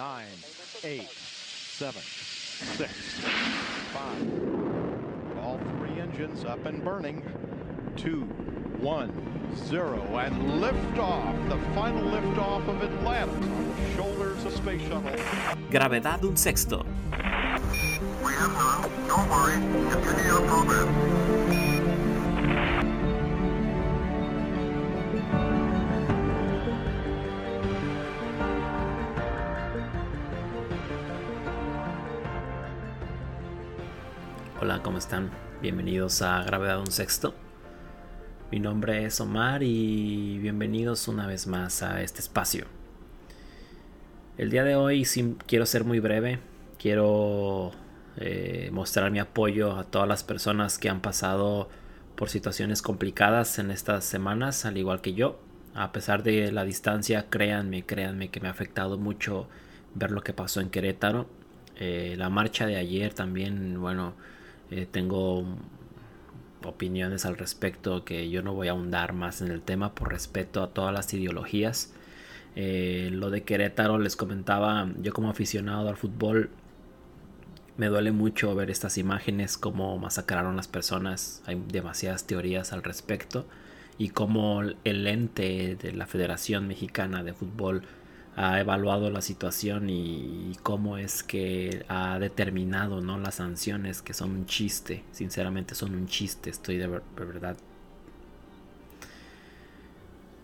nine, eight, seven, six, five. All three engines up and burning. Two, one, zero, and liftoff. The final liftoff of Atlantis on the shoulders of Space Shuttle. Gravedad un sexto. We have none. Don't worry. Continue your program. Hola, ¿cómo están? Bienvenidos a Gravedad un sexto. Mi nombre es Omar y bienvenidos una vez más a este espacio. El día de hoy quiero ser muy breve. Quiero eh, mostrar mi apoyo a todas las personas que han pasado por situaciones complicadas en estas semanas, al igual que yo. A pesar de la distancia, créanme, créanme que me ha afectado mucho ver lo que pasó en Querétaro. Eh, la marcha de ayer también, bueno, eh, tengo opiniones al respecto que yo no voy a ahondar más en el tema por respeto a todas las ideologías. Eh, lo de Querétaro les comentaba, yo como aficionado al fútbol me duele mucho ver estas imágenes, cómo masacraron las personas, hay demasiadas teorías al respecto y cómo el ente de la Federación Mexicana de Fútbol ha evaluado la situación y, cómo es que ha determinado ¿no? las sanciones que son un chiste. Sinceramente son un chiste, estoy de, ver- de verdad.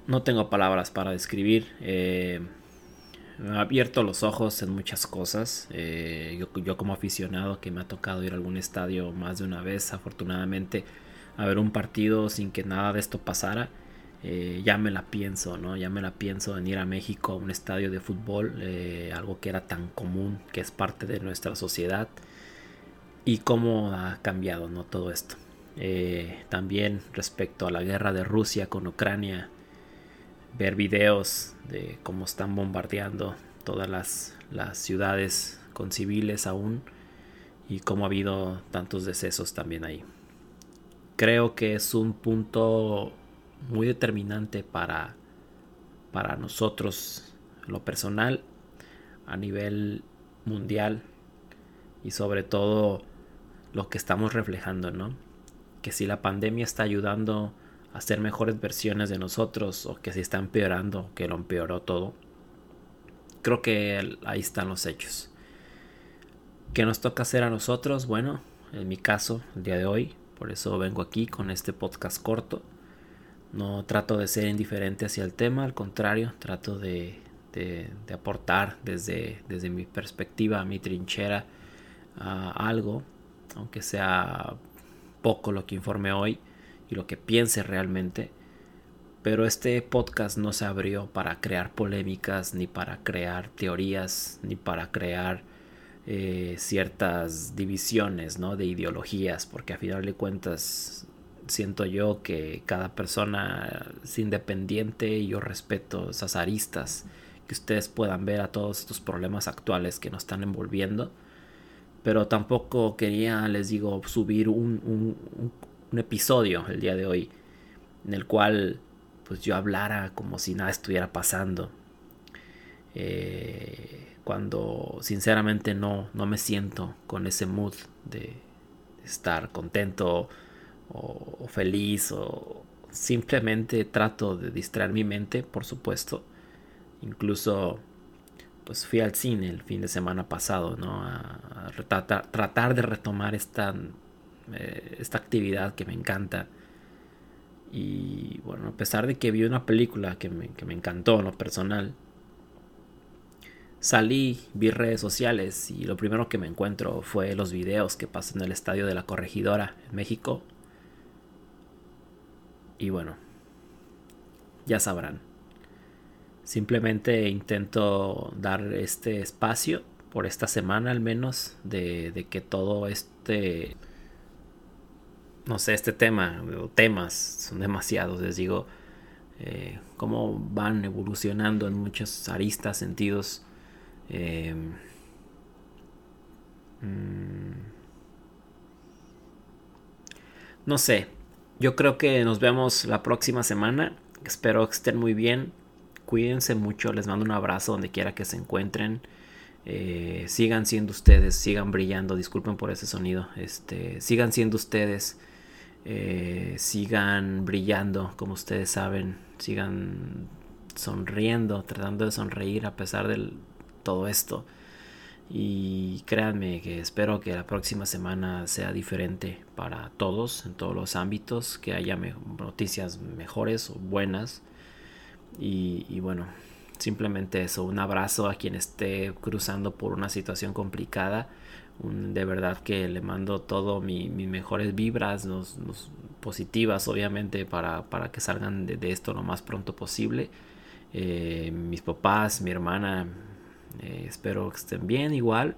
No tengo palabras para describir. eh, me ha abierto los ojos en muchas cosas. eh, yo, yo como aficionado que me ha tocado ir a algún estadio más de una vez, afortunadamente, a ver un partido sin que nada de esto pasara eh, ya me la pienso, ¿no? Ya me la pienso en ir a México a un estadio de fútbol, eh, algo que era tan común, que es parte de nuestra sociedad, y cómo ha cambiado, ¿no? Todo esto. Eh, también respecto a la guerra de Rusia con Ucrania, ver videos de cómo están bombardeando todas las, las ciudades con civiles aún, y cómo ha habido tantos decesos también ahí. Creo que es un punto muy determinante para, para nosotros lo personal a nivel mundial y sobre todo lo que estamos reflejando, ¿no? Que si la pandemia está ayudando a ser mejores versiones de nosotros o que si está empeorando, que lo empeoró todo, creo que ahí están los hechos. ¿Qué nos toca hacer a nosotros? Bueno, en mi caso, el día de hoy, por eso vengo aquí con este podcast corto. No trato de ser indiferente hacia el tema, al contrario, trato de, de- aportar desde, desde mi perspectiva, mi trinchera, a algo, aunque sea poco lo que informe hoy y lo que piense realmente. Pero este podcast no se abrió para crear polémicas, ni para crear teorías, ni para crear eh, ciertas divisiones ¿no? de ideologías, porque a final de cuentas siento yo que cada persona es independiente y yo respeto esas aristas que ustedes puedan ver a todos estos problemas actuales que nos están envolviendo. Pero tampoco quería les digo subir un, un- episodio el día de hoy en el cual pues yo hablara como si nada estuviera pasando. Eh, cuando sinceramente no, no me siento con ese mood de estar contento o, feliz o simplemente trato de distraer mi mente, por supuesto. Incluso pues fui al cine el fin de semana pasado, ¿no? A, retratar- tratar de retomar esta, eh, esta actividad que me encanta. Y bueno, a pesar de que vi una película que me, que me encantó en lo personal, salí, vi redes sociales y lo primero que me encuentro fue los videos que pasan en el estadio de la Corregidora en México. Y bueno, ya sabrán. Simplemente intento dar este espacio por esta semana al menos de, de que todo este no sé este tema temas son demasiados les digo eh, cómo van evolucionando en muchos aristas sentidos eh, mm, no sé yo creo que nos vemos la próxima semana. Espero que estén muy bien. Cuídense mucho. Les mando un abrazo donde quiera que se encuentren. Eh, sigan siendo ustedes, sigan brillando, disculpen por ese sonido, este, sigan siendo ustedes, eh, sigan brillando como ustedes saben, sigan sonriendo, tratando de sonreír a pesar de todo esto. Y créanme que espero que la próxima semana sea diferente para todos, en todos los ámbitos, que haya noticias mejores o buenas. y bueno, Simplemente eso, un abrazo a quien esté cruzando por una situación complicada. de verdad que le mando todo mis mejores vibras, positivas obviamente para, para que salgan de, esto lo más pronto posible. Eh, mis papás, mi hermana, eh, espero que estén bien igual.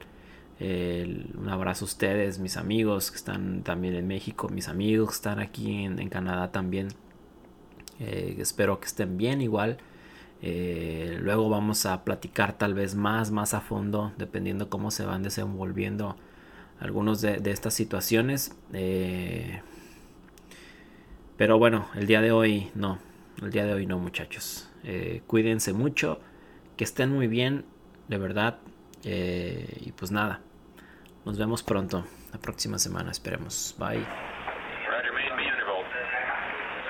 un abrazo a ustedes, mis amigos que están también en México, mis amigos que están aquí en, Canadá también. Eh, espero que estén bien igual. Eh, luego vamos a platicar tal vez más, más a fondo, dependiendo cómo se van desenvolviendo algunos de, estas situaciones. Pero bueno, el día de hoy no, el día de hoy no muchachos. Cuídense mucho, que estén muy bien, de verdad. y pues nada, nos vemos pronto, la próxima semana, esperemos. Bye.